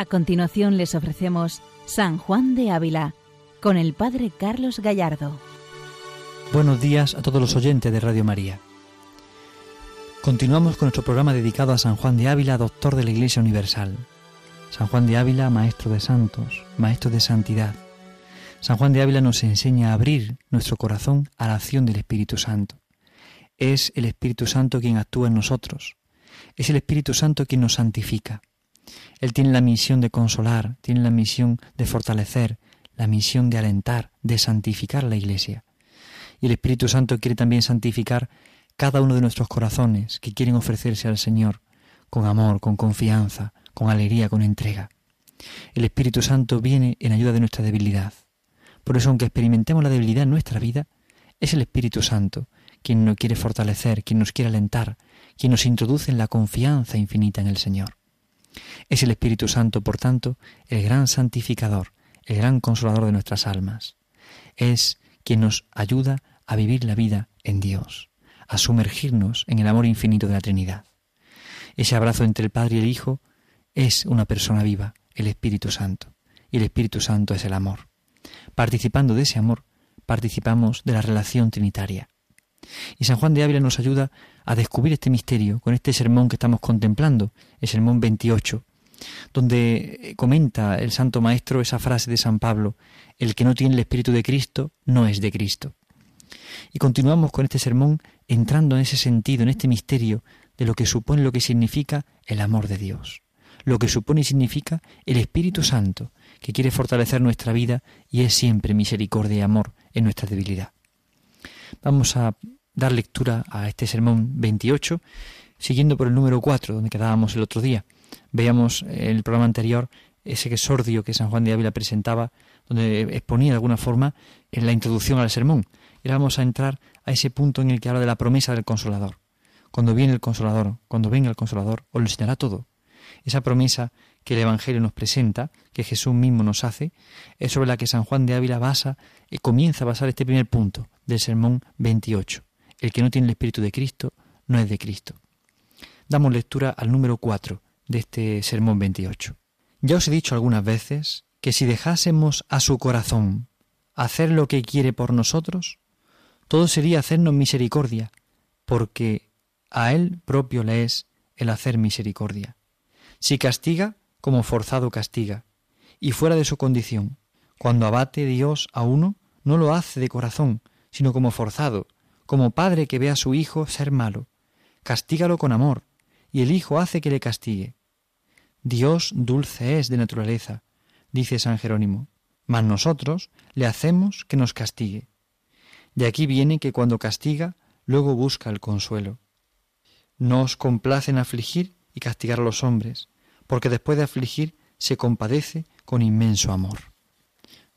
A continuación les ofrecemos San Juan de Ávila con el Padre Carlos Gallardo. Buenos días a todos los oyentes de Radio María. Continuamos con nuestro programa dedicado a San Juan de Ávila, doctor de la Iglesia Universal. San Juan de Ávila, maestro de santos, maestro de santidad. San Juan de Ávila nos enseña a abrir nuestro corazón a la acción del Espíritu Santo. Es el Espíritu Santo quien actúa en nosotros. Es el Espíritu Santo quien nos santifica. Él tiene la misión de consolar, tiene la misión de fortalecer, la misión de alentar, de santificar la Iglesia. Y el Espíritu Santo quiere también santificar cada uno de nuestros corazones que quieren ofrecerse al Señor con amor, con confianza, con alegría, con entrega. El Espíritu Santo viene en ayuda de nuestra debilidad. Por eso, aunque experimentemos la debilidad en nuestra vida, es el Espíritu Santo quien nos quiere fortalecer, quien nos quiere alentar, quien nos introduce en la confianza infinita en el Señor. Es el Espíritu Santo, por tanto, el gran santificador, el gran consolador de nuestras almas. Es quien nos ayuda a vivir la vida en Dios, a sumergirnos en el amor infinito de la Trinidad. Ese abrazo entre el Padre y el Hijo es una persona viva, el Espíritu Santo, y el Espíritu Santo es el amor. Participando de ese amor, participamos de la relación trinitaria. Y San Juan de Ávila nos ayuda a descubrir este misterio con este sermón que estamos contemplando, el sermón 28, donde comenta el Santo Maestro esa frase de San Pablo, el que no tiene el Espíritu de Cristo no es de Cristo. Y continuamos con este sermón entrando en ese sentido, en este misterio de lo que supone, lo que significa el amor de Dios, lo que supone y significa el Espíritu Santo, que quiere fortalecer nuestra vida y es siempre misericordia y amor en nuestra debilidad. Vamos a dar lectura a este sermón 28, siguiendo por el número 4, donde quedábamos el otro día. Veíamos en el programa anterior ese exordio que San Juan de Ávila presentaba, donde exponía de alguna forma en la introducción al sermón. Y vamos a entrar a ese punto en el que habla de la promesa del Consolador. Cuando viene el Consolador, cuando venga el Consolador, os lo enseñará todo. Esa promesa que el Evangelio nos presenta, que Jesús mismo nos hace, es sobre la que San Juan de Ávila basa y comienza a basar este primer punto del sermón 28. El que no tiene el Espíritu de Cristo no es de Cristo. Damos lectura al número 4 de este sermón 28. Ya os he dicho algunas veces que si dejásemos a su corazón hacer lo que quiere por nosotros, todo sería hacernos misericordia, porque a él propio le es el hacer misericordia. Si castiga, como forzado castiga, y fuera de su condición. Cuando abate Dios a uno, no lo hace de corazón, sino como forzado, como padre que ve a su hijo ser malo. Castígalo con amor, y el hijo hace que le castigue. Dios dulce es de naturaleza, dice San Jerónimo, mas nosotros le hacemos que nos castigue. De aquí viene que cuando castiga, luego busca el consuelo. No os complace en afligir y castigar a los hombres, porque después de afligir se compadece con inmenso amor.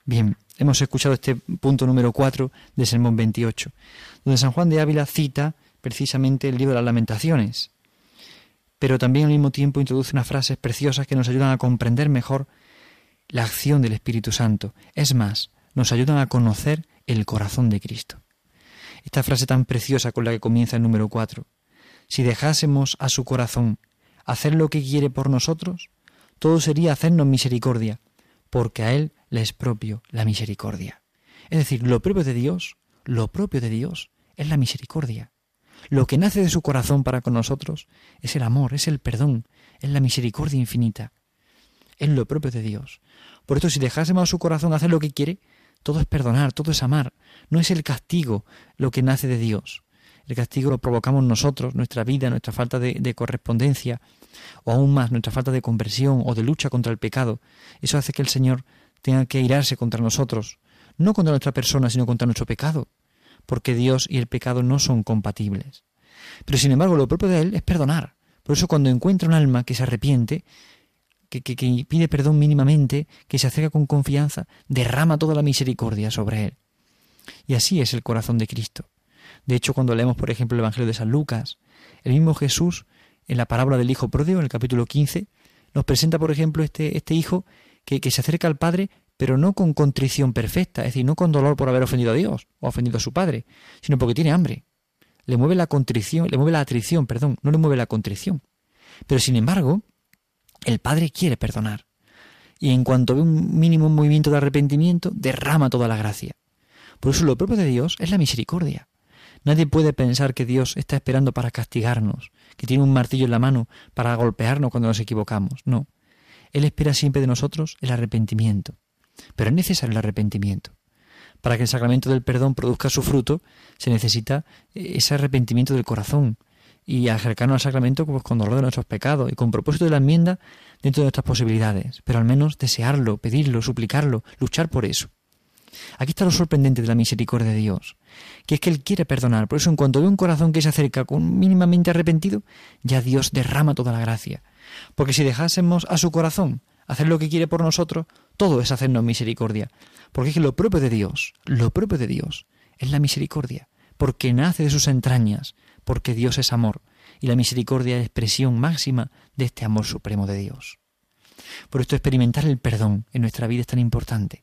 Bien, hemos escuchado este punto número 4 del Sermón 28, donde San Juan de Ávila cita precisamente el libro de las lamentaciones, pero también al mismo tiempo introduce unas frases preciosas que nos ayudan a comprender mejor la acción del Espíritu Santo. Es más, nos ayudan a conocer el corazón de Cristo. Esta frase tan preciosa con la que comienza el número 4. Si dejásemos a su corazón hacer lo que quiere por nosotros, todo sería hacernos misericordia, porque a Él le es propio la misericordia. Es decir, lo propio de Dios, lo propio de Dios es la misericordia. Lo que nace de su corazón para con nosotros es el amor, es el perdón, es la misericordia infinita. Es lo propio de Dios. Por esto, si dejásemos a su corazón hacer lo que quiere, todo es perdonar, todo es amar. No es el castigo lo que nace de Dios, el castigo lo provocamos nosotros, nuestra vida, nuestra falta de, correspondencia, o aún más nuestra falta de conversión o de lucha contra el pecado. Eso hace que el Señor tenga que irarse contra nosotros, no contra nuestra persona, sino contra nuestro pecado, porque Dios y el pecado no son compatibles. Pero sin embargo, lo propio de Él es perdonar. Por eso cuando encuentra un alma que se arrepiente, que, que, pide perdón mínimamente, que se acerca con confianza, derrama toda la misericordia sobre él. Y así es el corazón de Cristo. De hecho, cuando leemos, por ejemplo, el Evangelio de San Lucas, el mismo Jesús, en la parábola del Hijo Pródigo, en el capítulo 15, nos presenta, por ejemplo, este, este hijo que, que se acerca al Padre, pero no con contrición perfecta, es decir, no con dolor por haber ofendido a Dios o ofendido a su Padre, sino porque tiene hambre. Le mueve la contrición, le mueve la atrición, perdón, no le mueve la contrición. Pero sin embargo, el Padre quiere perdonar, y en cuanto ve un mínimo movimiento de arrepentimiento, derrama toda la gracia. Por eso lo propio de Dios es la misericordia. Nadie puede pensar que Dios está esperando para castigarnos, que tiene un martillo en la mano para golpearnos cuando nos equivocamos. No. Él espera siempre de nosotros el arrepentimiento. Pero es necesario el arrepentimiento. Para que el sacramento del perdón produzca su fruto, se necesita ese arrepentimiento del corazón y acercarnos al sacramento pues, con dolor de nuestros pecados y con propósito de la enmienda dentro de nuestras posibilidades, pero al menos desearlo, pedirlo, suplicarlo, luchar por eso. Aquí está lo sorprendente de la misericordia de Dios, que es que Él quiere perdonar. Por eso, en cuanto ve un corazón que se acerca con mínimamente arrepentido, ya Dios derrama toda la gracia. Porque si dejásemos a su corazón hacer lo que quiere por nosotros, todo es hacernos misericordia. Porque es que lo propio de Dios, lo propio de Dios, es la misericordia. Porque nace de sus entrañas, porque Dios es amor, y la misericordia es expresión máxima de este amor supremo de Dios. Por esto experimentar el perdón en nuestra vida es tan importante.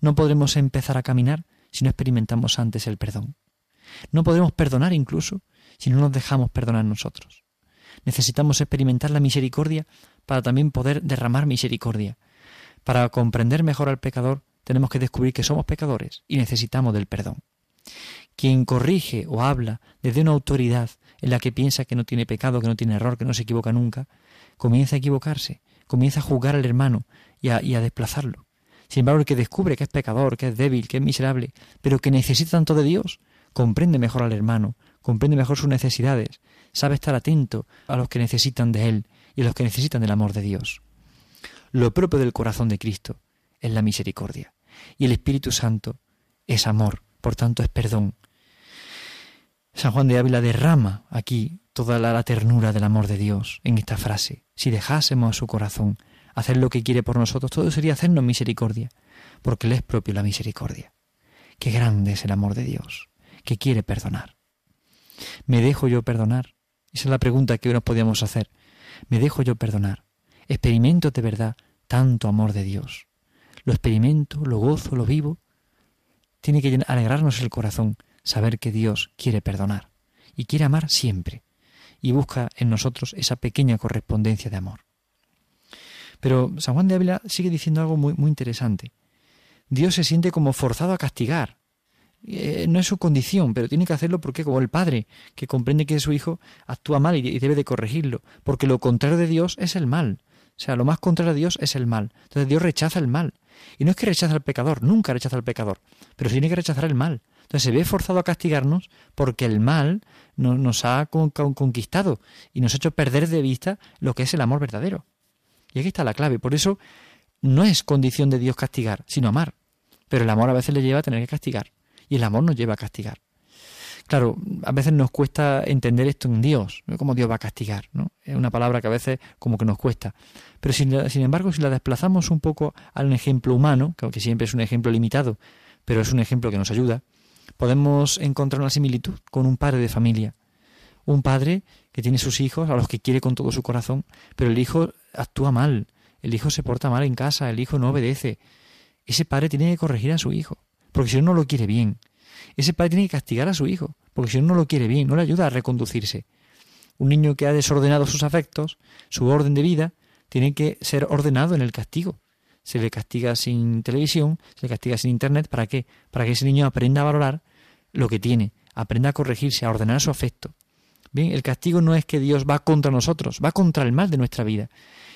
No podremos empezar a caminar si no experimentamos antes el perdón. No podremos perdonar incluso si no nos dejamos perdonar nosotros. Necesitamos experimentar la misericordia para también poder derramar misericordia. Para comprender mejor al pecador tenemos que descubrir que somos pecadores y necesitamos del perdón. Quien corrige o habla desde una autoridad en la que piensa que no tiene pecado, que no tiene error, que no se equivoca nunca, comienza a equivocarse, comienza a juzgar al hermano y a, y a desplazarlo. Sin embargo, el que descubre que es pecador, que es débil, que es miserable, pero que necesita tanto de Dios, comprende mejor al hermano, comprende mejor sus necesidades, sabe estar atento a los que necesitan de Él y a los que necesitan del amor de Dios. Lo propio del corazón de Cristo es la misericordia, y el Espíritu Santo es amor, por tanto es perdón. San Juan de Ávila derrama aquí toda la, ternura del amor de Dios en esta frase. Si dejásemos a su corazón hacer lo que quiere por nosotros, todo sería hacernos misericordia, porque Él es propio la misericordia. Qué grande es el amor de Dios, que quiere perdonar. ¿Me dejo yo perdonar? Esa es la pregunta que hoy nos podíamos hacer. ¿Me dejo yo perdonar? ¿Experimento de verdad tanto amor de Dios? ¿Lo experimento, lo gozo, lo vivo? Tiene que alegrarnos el corazón saber que Dios quiere perdonar y quiere amar siempre y busca en nosotros esa pequeña correspondencia de amor. Pero San Juan de Ávila sigue diciendo algo muy, muy interesante. Dios se siente como forzado a castigar. Eh, no es su condición, pero tiene que hacerlo porque como el padre, que comprende que su hijo actúa mal y, debe de corregirlo, porque lo contrario de Dios es el mal. O sea, lo más contrario a Dios es el mal. Entonces Dios rechaza el mal. Y no es que rechaza al pecador, nunca rechaza al pecador, pero tiene que rechazar el mal. Entonces se ve forzado a castigarnos porque el mal nos ha conquistado y nos ha hecho perder de vista lo que es el amor verdadero. Y aquí está la clave. Por eso no es condición de Dios castigar, sino amar. Pero el amor a veces le lleva a tener que castigar. Y el amor nos lleva a castigar. Claro, a veces nos cuesta entender esto en Dios, cómo Dios va a castigar, ¿no? Es una palabra que a veces como que nos cuesta. Pero sin, sin embargo, si la desplazamos un poco a un ejemplo humano, que aunque siempre es un ejemplo limitado, pero es un ejemplo que nos ayuda, podemos encontrar una similitud con un padre de familia. Un padre que tiene sus hijos, a los que quiere con todo su corazón, pero el hijo actúa mal, el hijo se porta mal en casa, el hijo no obedece. Ese padre tiene que corregir a su hijo, porque si no, no lo quiere bien. Ese padre tiene que castigar a su hijo, porque si no, no lo quiere bien, no le ayuda a reconducirse. Un niño que ha desordenado sus afectos, su orden de vida, tiene que ser ordenado en el castigo. Se le castiga sin televisión, se le castiga sin internet, ¿para qué? Para que ese niño aprenda a valorar lo que tiene, aprenda a corregirse, a ordenar su afecto. Bien, el castigo no es que Dios va contra nosotros, va contra el mal de nuestra vida.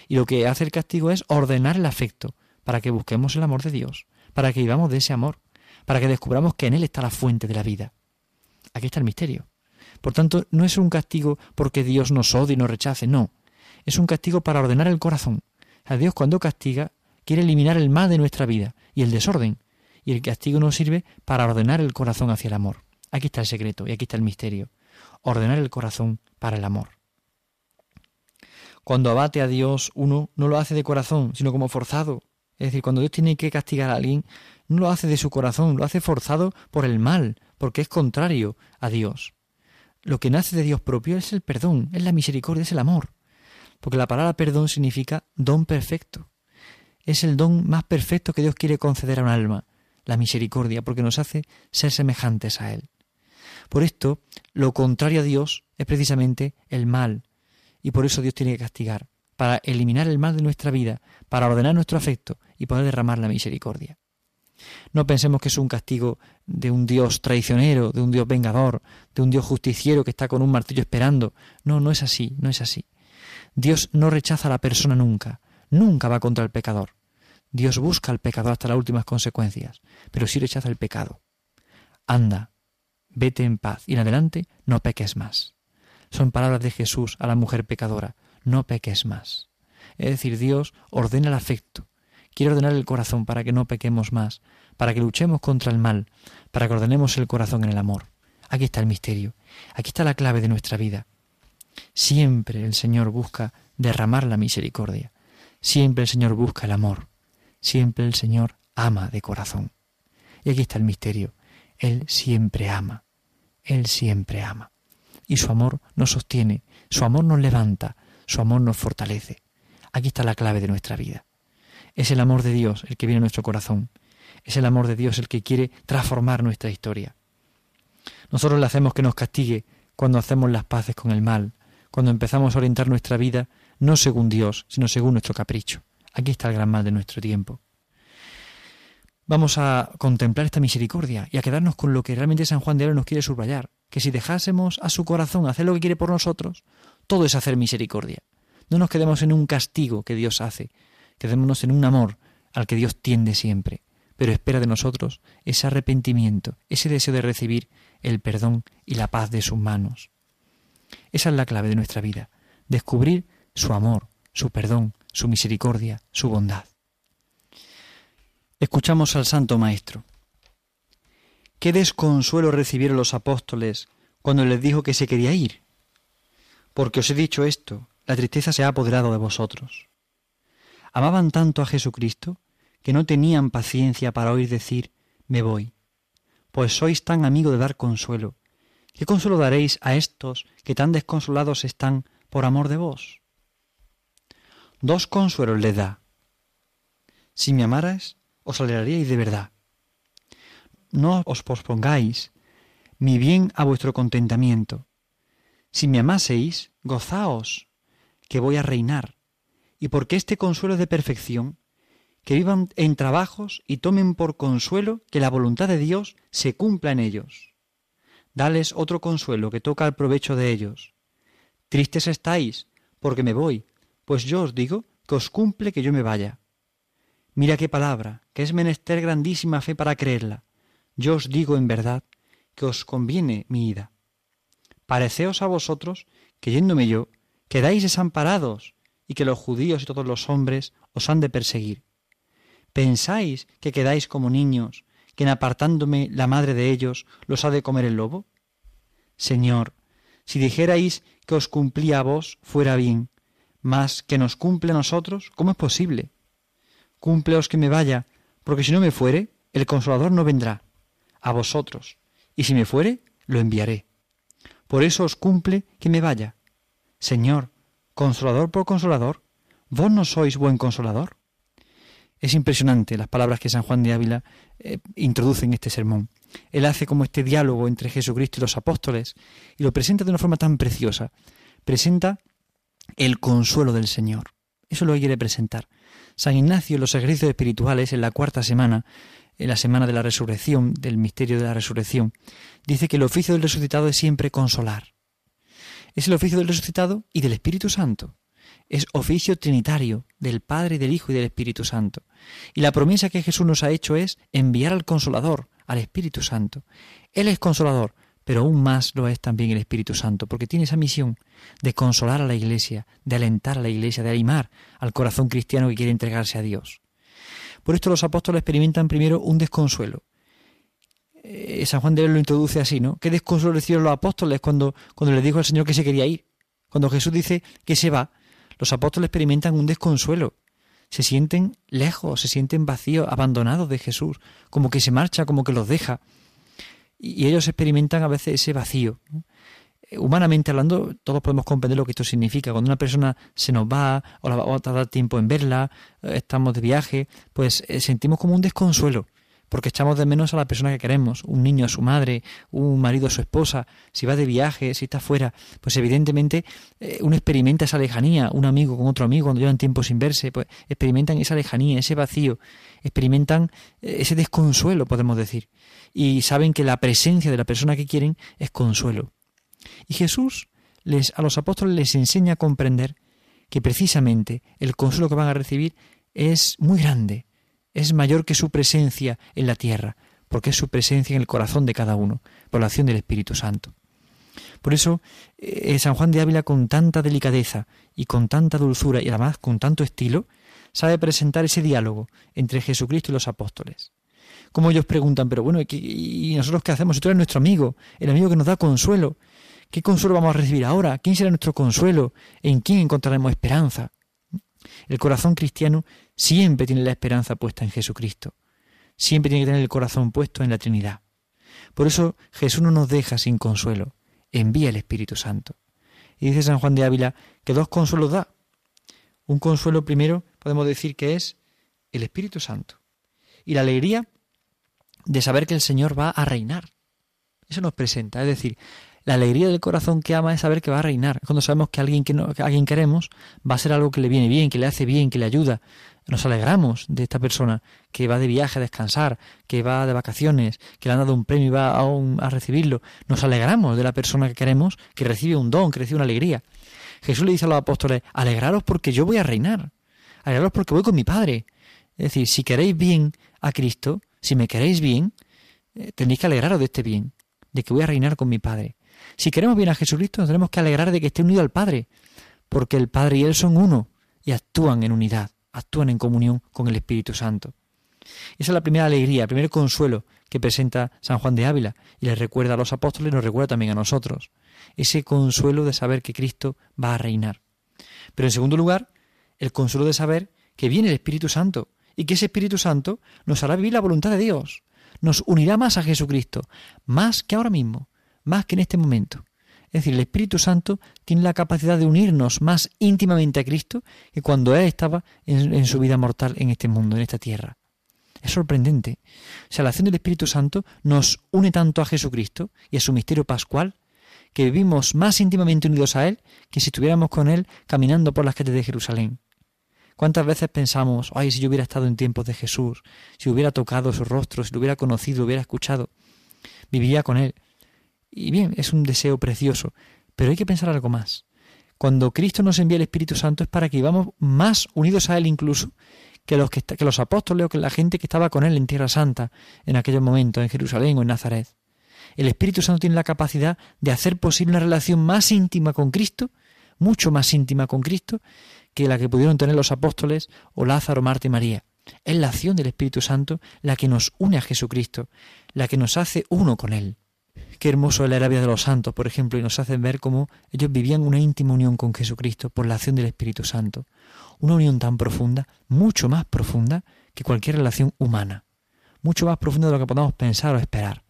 Y lo que hace el castigo es ordenar el afecto, para que busquemos el amor de Dios, para que vivamos de ese amor, para que descubramos que en Él está la fuente de la vida. Aquí está el misterio. Por tanto, no es un castigo porque Dios nos odie y nos rechace, no. Es un castigo para ordenar el corazón. A Dios cuando castiga quiere eliminar el mal de nuestra vida y el desorden. Y el castigo nos sirve para ordenar el corazón hacia el amor. Aquí está el secreto y aquí está el misterio. Ordenar el corazón para el amor. Cuando abate a Dios, uno no lo hace de corazón, sino como forzado. Es decir, cuando Dios tiene que castigar a alguien, no lo hace de su corazón, lo hace forzado por el mal, porque es contrario a Dios. Lo que nace de Dios propio es el perdón, es la misericordia, es el amor. Porque la palabra perdón significa don perfecto. Es el don más perfecto que Dios quiere conceder a un alma, la misericordia, porque nos hace ser semejantes a Él. Por esto, lo contrario a Dios es precisamente el mal, y por eso Dios tiene que castigar, para eliminar el mal de nuestra vida, para ordenar nuestro afecto y poder derramar la misericordia. No pensemos que es un castigo de un Dios traicionero, de un Dios vengador, de un Dios justiciero que está con un martillo esperando. No, no es así, no es así. Dios no rechaza a la persona nunca, nunca va contra el pecador. Dios busca al pecador hasta las últimas consecuencias, pero sí rechaza el pecado. Anda, vete en paz y en adelante no peques más. Son palabras de Jesús a la mujer pecadora, no peques más. Es decir, Dios ordena el afecto, quiere ordenar el corazón para que no pequemos más, para que luchemos contra el mal, para que ordenemos el corazón en el amor. Aquí está el misterio, aquí está la clave de nuestra vida. Siempre el Señor busca derramar la misericordia, siempre el Señor busca el amor, siempre el Señor ama de corazón. Y aquí está el misterio, Él siempre ama, Él siempre ama. Y su amor nos sostiene, su amor nos levanta, su amor nos fortalece. Aquí está la clave de nuestra vida. Es el amor de Dios el que viene a nuestro corazón. Es el amor de Dios el que quiere transformar nuestra historia. Nosotros le hacemos que nos castigue cuando hacemos las paces con el mal, cuando empezamos a orientar nuestra vida no según Dios, sino según nuestro capricho. Aquí está el gran mal de nuestro tiempo. Vamos a contemplar esta misericordia y a quedarnos con lo que realmente San Juan de Oro nos quiere subrayar, que si dejásemos a su corazón hacer lo que quiere por nosotros, todo es hacer misericordia. No nos quedemos en un castigo que Dios hace, quedémonos en un amor al que Dios tiende siempre, pero espera de nosotros ese arrepentimiento, ese deseo de recibir el perdón y la paz de sus manos. Esa es la clave de nuestra vida, descubrir su amor, su perdón, su misericordia, su bondad. Escuchamos al Santo Maestro. Qué desconsuelo recibieron los apóstoles cuando les dijo que se quería ir. Porque os he dicho esto, la tristeza se ha apoderado de vosotros. Amaban tanto a Jesucristo que no tenían paciencia para oír decir me voy, pues sois tan amigo de dar consuelo. ¿Qué consuelo daréis a estos que tan desconsolados están por amor de vos? Dos consuelos le da. Si me amarais, os alegraríais de verdad. No os pospongáis mi bien a vuestro contentamiento. Si me amaseis, gozaos, que voy a reinar y porque este consuelo es de perfección, que vivan en trabajos y tomen por consuelo que la voluntad de Dios se cumpla en ellos. Dales otro consuelo que toca al provecho de ellos. Tristes estáis, porque me voy, pues yo os digo que os cumple que yo me vaya. Mira qué palabra, que es menester grandísima fe para creerla. Yo os digo en verdad que os conviene mi ida. Pareceos a vosotros que yéndome yo, quedáis desamparados, y que los judíos y todos los hombres os han de perseguir. ¿Pensáis que quedáis como niños, que en apartándome la madre de ellos los ha de comer el lobo? Señor, si dijerais que os cumplía a vos, fuera bien, mas que nos cumple a nosotros, ¿cómo es posible? Cúmpleos que me vaya, porque si no me fuere, el consolador no vendrá a vosotros, y si me fuere, lo enviaré. Por eso os cumple que me vaya. Señor, consolador por consolador, ¿vos no sois buen consolador? Es impresionante las palabras que San Juan de Ávila eh, introduce en este sermón. Él hace como este diálogo entre Jesucristo y los apóstoles y lo presenta de una forma tan preciosa. Presenta el consuelo del Señor. Eso lo quiere presentar. San Ignacio en los ejercicios espirituales, en la cuarta semana, en la semana de la resurrección, del misterio de la resurrección, dice que el oficio del resucitado es siempre consolar es el oficio del resucitado y del Espíritu Santo. Es oficio trinitario del Padre, del Hijo y del Espíritu Santo. Y la promesa que Jesús nos ha hecho es enviar al Consolador, al Espíritu Santo. Él es consolador, pero aún más lo es también el Espíritu Santo, porque tiene esa misión de consolar a la Iglesia, de alentar a la Iglesia, de animar al corazón cristiano que quiere entregarse a Dios. Por esto los apóstoles experimentan primero un desconsuelo, eh, San Juan de Dios lo introduce así, ¿no? ¿Qué desconsuelo recibieron los apóstoles cuando, cuando le dijo al Señor que se quería ir? Cuando Jesús dice que se va, los apóstoles experimentan un desconsuelo. Se sienten lejos, se sienten vacíos, abandonados de Jesús, como que se marcha, como que los deja. Y, ellos experimentan a veces ese vacío. Eh, humanamente hablando, todos podemos comprender lo que esto significa. Cuando una persona se nos va o la va a tardar tiempo en verla, eh, estamos de viaje, pues sentimos como un desconsuelo porque echamos de menos a la persona que queremos, un niño a su madre, un marido a su esposa, si va de viaje, si está fuera, pues evidentemente eh, uno experimenta esa lejanía, un amigo con otro amigo cuando llevan tiempo sin verse, pues experimentan esa lejanía, ese vacío, experimentan eh, ese desconsuelo, podemos decir, y saben que la presencia de la persona que quieren es consuelo. Y Jesús les, a los apóstoles les enseña a comprender que precisamente el consuelo que van a recibir es muy grande, es mayor que su presencia en la tierra, porque es su presencia en el corazón de cada uno, por la acción del Espíritu Santo. Por eso, eh, San Juan de Ávila, con tanta delicadeza y con tanta dulzura y además con tanto estilo, sabe presentar ese diálogo entre Jesucristo y los apóstoles. Como ellos preguntan, pero bueno, ¿y nosotros qué hacemos? Si tú eres nuestro amigo, el amigo que nos da consuelo, ¿qué consuelo vamos a recibir ahora? ¿Quién será nuestro consuelo? ¿En quién encontraremos esperanza? El corazón cristiano siempre tiene la esperanza puesta en Jesucristo. Siempre tiene que tener el corazón puesto en la Trinidad. Por eso Jesús no nos deja sin consuelo. Envía el Espíritu Santo. Y dice San Juan de Ávila que dos consuelos da. Un consuelo primero podemos decir que es el Espíritu Santo. Y la alegría de saber que el Señor va a reinar. Eso nos presenta. Es decir, la alegría del corazón que ama es saber que va a reinar. Cuando sabemos que alguien que, no, alguien queremos va a ser algo que le viene bien, que le hace bien, que le ayuda. Nos alegramos de esta persona que va de viaje a descansar, que va de vacaciones, que le han dado un premio y va a, a recibirlo. Nos alegramos de la persona que queremos, que recibe un don, que recibe una alegría. Jesús le dice a los apóstoles, alegraros porque yo voy a reinar. Alegraros porque voy con mi Padre. Es decir, si queréis bien a Cristo, si me queréis bien, eh, tenéis que alegraros de este bien, de que voy a reinar con mi Padre. Si queremos bien a Jesucristo, nos tenemos que alegrar de que esté unido al Padre, porque el Padre y Él son uno y actúan en unidad, actúan en comunión con el Espíritu Santo. Esa es la primera alegría, el primer consuelo que presenta San Juan de Ávila y le recuerda a los apóstoles y nos recuerda también a nosotros. Ese consuelo de saber que Cristo va a reinar. Pero en segundo lugar, el consuelo de saber que viene el Espíritu Santo y que ese Espíritu Santo nos hará vivir la voluntad de Dios, nos unirá más a Jesucristo, más que ahora mismo, más que en este momento. Es decir, el Espíritu Santo tiene la capacidad de unirnos más íntimamente a Cristo que cuando Él estaba en, su vida mortal en este mundo, en esta tierra. Es sorprendente. O sea, la acción del Espíritu Santo nos une tanto a Jesucristo y a su misterio pascual que vivimos más íntimamente unidos a Él que si estuviéramos con Él caminando por las calles de Jerusalén. ¿Cuántas veces pensamos, ay, si yo hubiera estado en tiempos de Jesús, si hubiera tocado su rostro, si lo hubiera conocido, hubiera escuchado, viviría con Él? Y bien, es un deseo precioso, pero hay que pensar algo más. Cuando Cristo nos envía el Espíritu Santo es para que vivamos más unidos a Él incluso que los, que, los apóstoles o que la gente que estaba con Él en Tierra Santa en aquellos momentos, en Jerusalén o en Nazaret. El Espíritu Santo tiene la capacidad de hacer posible una relación más íntima con Cristo, mucho más íntima con Cristo, que la que pudieron tener los apóstoles o Lázaro, Marta y María. Es la acción del Espíritu Santo la que nos une a Jesucristo, la que nos hace uno con Él. Qué hermoso es la Arabia de los Santos, por ejemplo, y nos hacen ver cómo ellos vivían una íntima unión con Jesucristo por la acción del Espíritu Santo. Una unión tan profunda, mucho más profunda que cualquier relación humana. Mucho más profunda de lo que podamos pensar o esperar.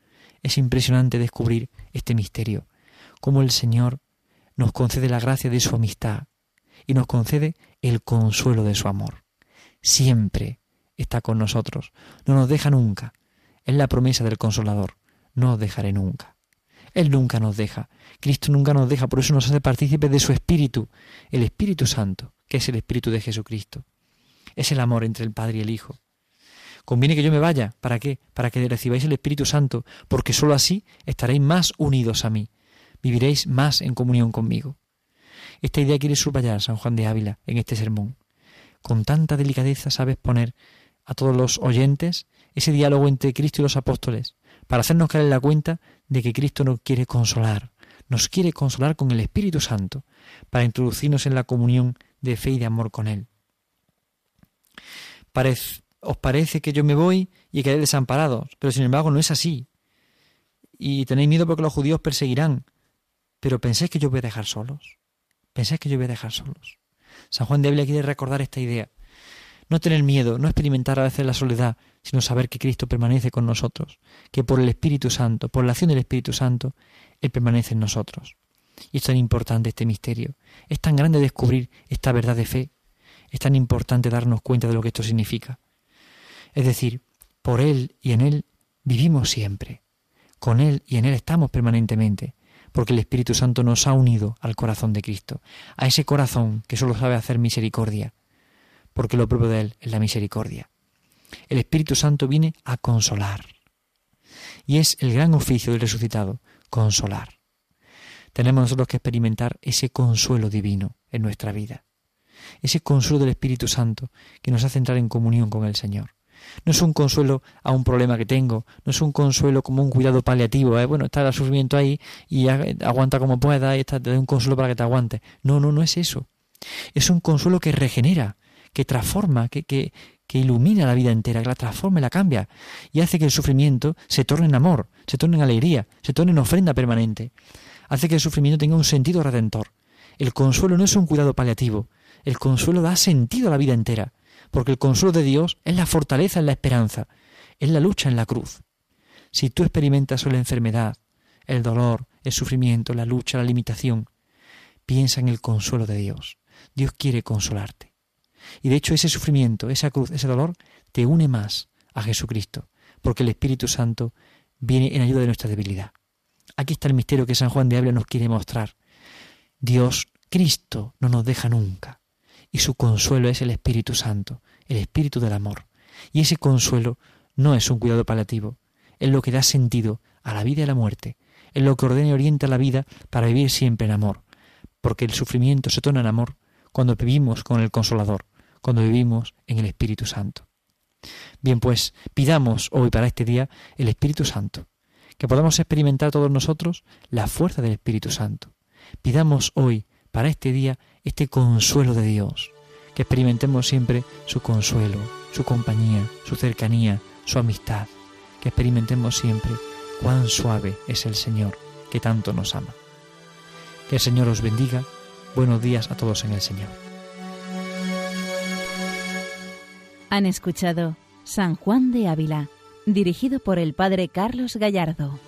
Es impresionante descubrir este misterio, cómo el Señor nos concede la gracia de su amistad y nos concede el consuelo de su amor. Siempre está con nosotros, no nos deja nunca. Es la promesa del consolador no os dejaré nunca. Él nunca nos deja. Cristo nunca nos deja, por eso nos hace partícipes de su Espíritu, el Espíritu Santo, que es el Espíritu de Jesucristo. Es el amor entre el Padre y el Hijo. Conviene que yo me vaya. ¿Para qué? Para que recibáis el Espíritu Santo, porque sólo así estaréis más unidos a mí. Viviréis más en comunión conmigo. Esta idea quiere subrayar San Juan de Ávila en este sermón. Con tanta delicadeza sabes poner a todos los oyentes ese diálogo entre Cristo y los apóstoles, para hacernos caer en la cuenta de que Cristo nos quiere consolar, nos quiere consolar con el Espíritu Santo, para introducirnos en la comunión de fe y de amor con Él. os parece que yo me voy y quedé desamparado, pero sin embargo no es así. Y tenéis miedo porque los judíos perseguirán, pero pensáis que yo voy a dejar solos. Pensáis que yo voy a dejar solos. San Juan de Ávila quiere recordar esta idea. No tener miedo, no experimentar a veces la soledad, sino saber que Cristo permanece con nosotros, que por el Espíritu Santo, por la acción del Espíritu Santo, Él permanece en nosotros. Y es tan importante este misterio, es tan grande descubrir esta verdad de fe, es tan importante darnos cuenta de lo que esto significa. Es decir, Por Él y en Él vivimos siempre. Con Él y en Él estamos permanentemente, porque el Espíritu Santo nos ha unido al corazón de Cristo, a ese corazón que solo sabe hacer misericordia, porque lo propio de Él es la misericordia. El Espíritu Santo viene a consolar. Y es el gran oficio del resucitado, consolar. Tenemos nosotros que experimentar ese consuelo divino en nuestra vida, ese consuelo del Espíritu Santo que nos hace entrar en comunión con el Señor. No es un consuelo a un problema que tengo, no es un consuelo como un cuidado paliativo, ¿eh? bueno, está el sufrimiento ahí y aguanta como pueda y está, te un consuelo para que te aguante. No, no, no es eso. Es un consuelo que regenera, que transforma, que, que, que ilumina la vida entera, que la transforma y la cambia, y hace que el sufrimiento se torne en amor, se torne en alegría, se torne en ofrenda permanente. Hace que el sufrimiento tenga un sentido redentor. El consuelo no es un cuidado paliativo, el consuelo da sentido a la vida entera, porque el consuelo de Dios es la fortaleza en la esperanza, es la lucha en la cruz. Si tú experimentas la enfermedad, el dolor, el sufrimiento, la lucha, la limitación, piensa en el consuelo de Dios. Dios quiere consolarte. Y de hecho ese sufrimiento, esa cruz, ese dolor, te une más a Jesucristo, porque el Espíritu Santo viene en ayuda de nuestra debilidad. Aquí está el misterio que San Juan de Ávila nos quiere mostrar. Dios, Cristo, no nos deja nunca. Y su consuelo es el Espíritu Santo, el Espíritu del amor. Y ese consuelo no es un cuidado paliativo, es lo que da sentido a la vida y a la muerte, es lo que ordena y orienta la vida para vivir siempre en amor, porque el sufrimiento se torna en amor cuando vivimos con el Consolador, cuando vivimos en el Espíritu Santo. Bien, pues pidamos hoy para este día el Espíritu Santo, que podamos experimentar todos nosotros la fuerza del Espíritu Santo. Pidamos hoy para este día este consuelo de Dios, que experimentemos siempre su consuelo, su compañía, su cercanía, su amistad, que experimentemos siempre cuán suave es el Señor que tanto nos ama. Que el Señor os bendiga. Buenos días a todos en el Señor. Han escuchado San Juan de Ávila, dirigido por el Padre Carlos Gallardo.